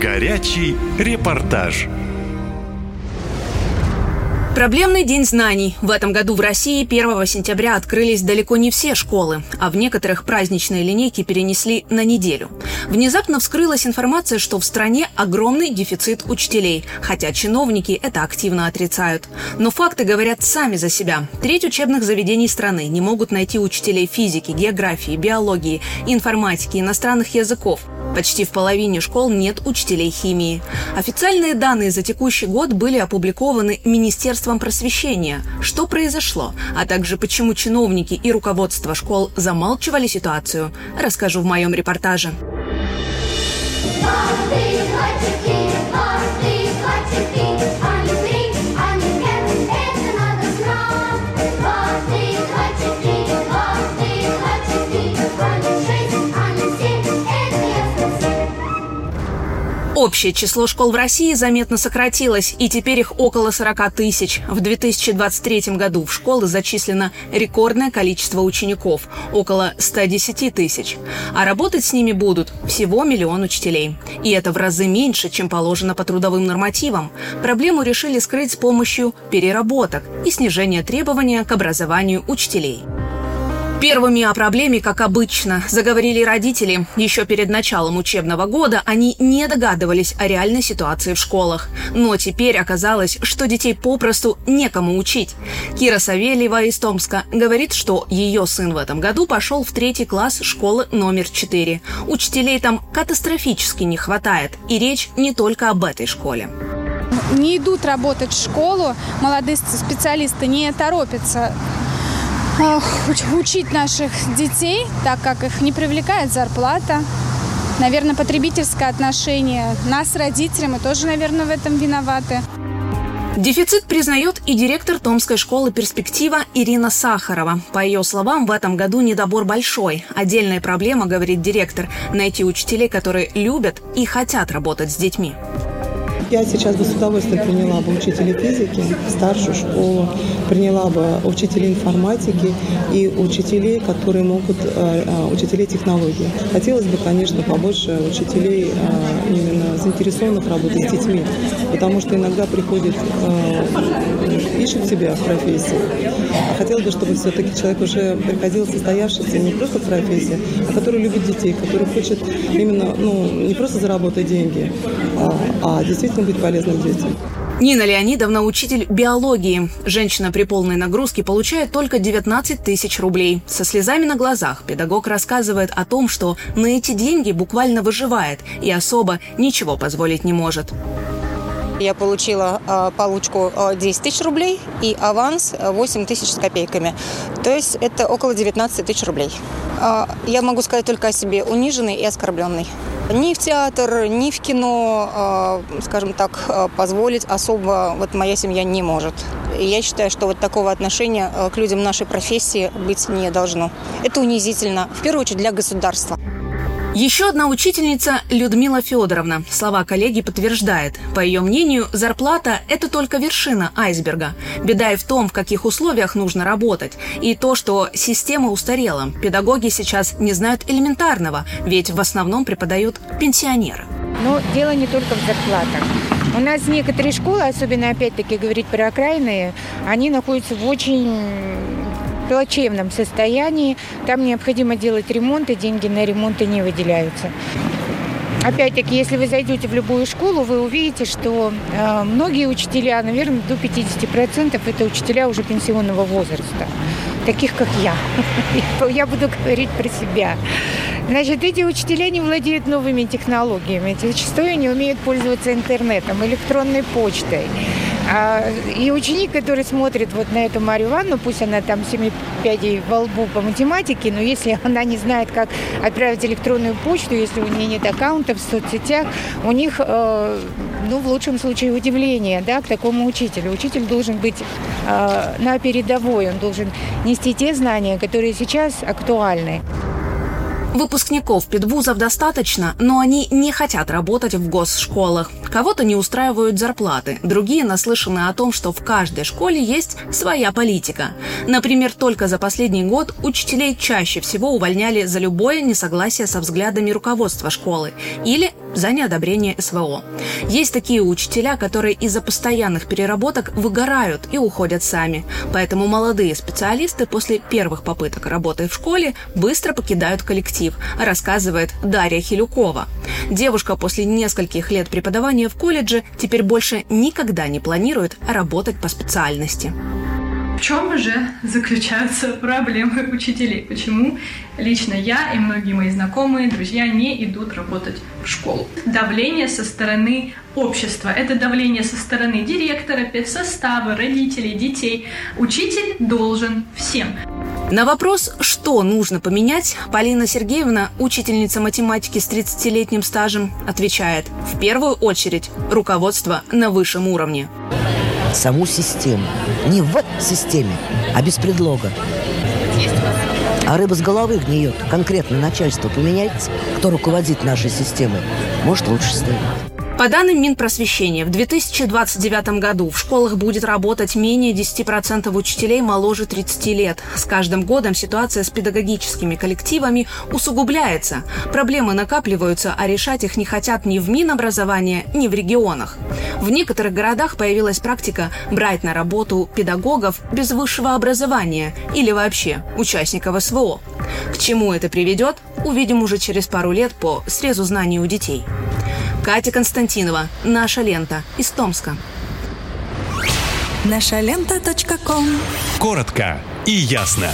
Горячий репортаж. Проблемный день знаний. В этом году в России 1 сентября открылись далеко не все школы, а в некоторых праздничные линейки перенесли на неделю. Внезапно вскрылась информация, что в стране огромный дефицит учителей, хотя чиновники это активно отрицают. Но факты говорят сами за себя. Треть учебных заведений страны не могут найти учителей физики, географии, биологии, информатики, иностранных языков. Почти в половине школ нет учителей химии. Официальные данные за текущий год были опубликованы Министерством просвещения. Что произошло, а также почему чиновники и руководство школ замалчивали ситуацию, расскажу в моем репортаже. Молодые мальчики, Общее число школ в России заметно сократилось, и теперь их около 40 тысяч. В 2023 году в школы зачислено рекордное количество учеников – около 110 тысяч. А работать с ними будут всего миллион учителей. И это в разы меньше, чем положено по трудовым нормативам. Проблему решили скрыть с помощью переработок и снижения требования к образованию учителей. Первыми о проблеме, как обычно, заговорили родители. Еще перед началом учебного года они не догадывались о реальной ситуации в школах. Но теперь оказалось, что детей попросту некому учить. Кира Савельева из Томска говорит, что ее сын в этом году пошел в третий класс школы номер 4. Учителей там катастрофически не хватает. И речь не только об этой школе не идут работать в школу, молодые специалисты не торопятся учить наших детей, так как их не привлекает зарплата. Наверное, потребительское отношение нас, родителям, мы тоже, наверное, в этом виноваты. Дефицит признает и директор Томской школы «Перспектива» Ирина Сахарова. По ее словам, в этом году недобор большой. Отдельная проблема, говорит директор, найти учителей, которые любят и хотят работать с детьми. Я сейчас бы с удовольствием приняла бы учителей физики, старшую школу, приняла бы учителей информатики и учителей, которые могут, э, э, учителей технологий. Хотелось бы, конечно, побольше учителей э, именно заинтересованных работать с детьми, потому что иногда приходит, ищут себя в профессии. Хотелось бы, чтобы все-таки человек уже приходил состоявшийся не просто в профессии, а который любит детей, который хочет именно, ну, не просто заработать деньги, а, а действительно быть полезным детям. Нина Леонидовна – учитель биологии. Женщина при полной нагрузке получает только 19 тысяч рублей. Со слезами на глазах педагог рассказывает о том, что на эти деньги буквально выживает и особо ничего позволить не может. Я получила э, получку 10 тысяч рублей и аванс 8 тысяч с копейками. То есть это около 19 тысяч рублей. Э, я могу сказать только о себе униженный и оскорбленный. Ни в театр, ни в кино, э, скажем так, э, позволить особо вот моя семья не может. Я считаю, что вот такого отношения э, к людям нашей профессии быть не должно. Это унизительно, в первую очередь для государства. Еще одна учительница Людмила Федоровна. Слова коллеги подтверждает. По ее мнению, зарплата – это только вершина айсберга. Беда и в том, в каких условиях нужно работать. И то, что система устарела. Педагоги сейчас не знают элементарного, ведь в основном преподают пенсионеры. Но дело не только в зарплатах. У нас некоторые школы, особенно опять-таки говорить про окраины, они находятся в очень плачевном состоянии. Там необходимо делать ремонт, и деньги на ремонты не выделяются. Опять-таки, если вы зайдете в любую школу, вы увидите, что э, многие учителя, наверное, до 50% это учителя уже пенсионного возраста, таких как я. Я буду говорить про себя. Значит, эти учителя не владеют новыми технологиями, зачастую не умеют пользоваться интернетом, электронной почтой. А, и ученик, который смотрит вот на эту Марию Ивановну, пусть она там семи пядей во лбу по математике, но если она не знает, как отправить электронную почту, если у нее нет аккаунтов в соцсетях, у них, э, ну, в лучшем случае, удивление, да, к такому учителю. Учитель должен быть э, на передовой, он должен нести те знания, которые сейчас актуальны. Выпускников педвузов достаточно, но они не хотят работать в госшколах. Кого-то не устраивают зарплаты, другие наслышаны о том, что в каждой школе есть своя политика. Например, только за последний год учителей чаще всего увольняли за любое несогласие со взглядами руководства школы или за неодобрение СВО. Есть такие учителя, которые из-за постоянных переработок выгорают и уходят сами. Поэтому молодые специалисты после первых попыток работы в школе быстро покидают коллектив, рассказывает Дарья Хилюкова. Девушка после нескольких лет преподавания в колледже теперь больше никогда не планирует работать по специальности. В чем же заключаются проблемы учителей? Почему лично я и многие мои знакомые, друзья не идут работать в школу? Давление со стороны общества. Это давление со стороны директора, педсостава, родителей, детей. Учитель должен всем. На вопрос, что нужно поменять, Полина Сергеевна, учительница математики с 30-летним стажем, отвечает в первую очередь руководство на высшем уровне саму систему. Не в системе, а без предлога. А рыба с головы гниет. Конкретно начальство поменяется, кто руководит нашей системой. Может, лучше станет. По данным Минпросвещения, в 2029 году в школах будет работать менее 10% учителей моложе 30 лет. С каждым годом ситуация с педагогическими коллективами усугубляется. Проблемы накапливаются, а решать их не хотят ни в Минобразования, ни в регионах. В некоторых городах появилась практика брать на работу педагогов без высшего образования или вообще участников СВО. К чему это приведет, увидим уже через пару лет по срезу знаний у детей. Катя Константинова. Наша лента. Из Томска. Наша лента. Коротко и ясно.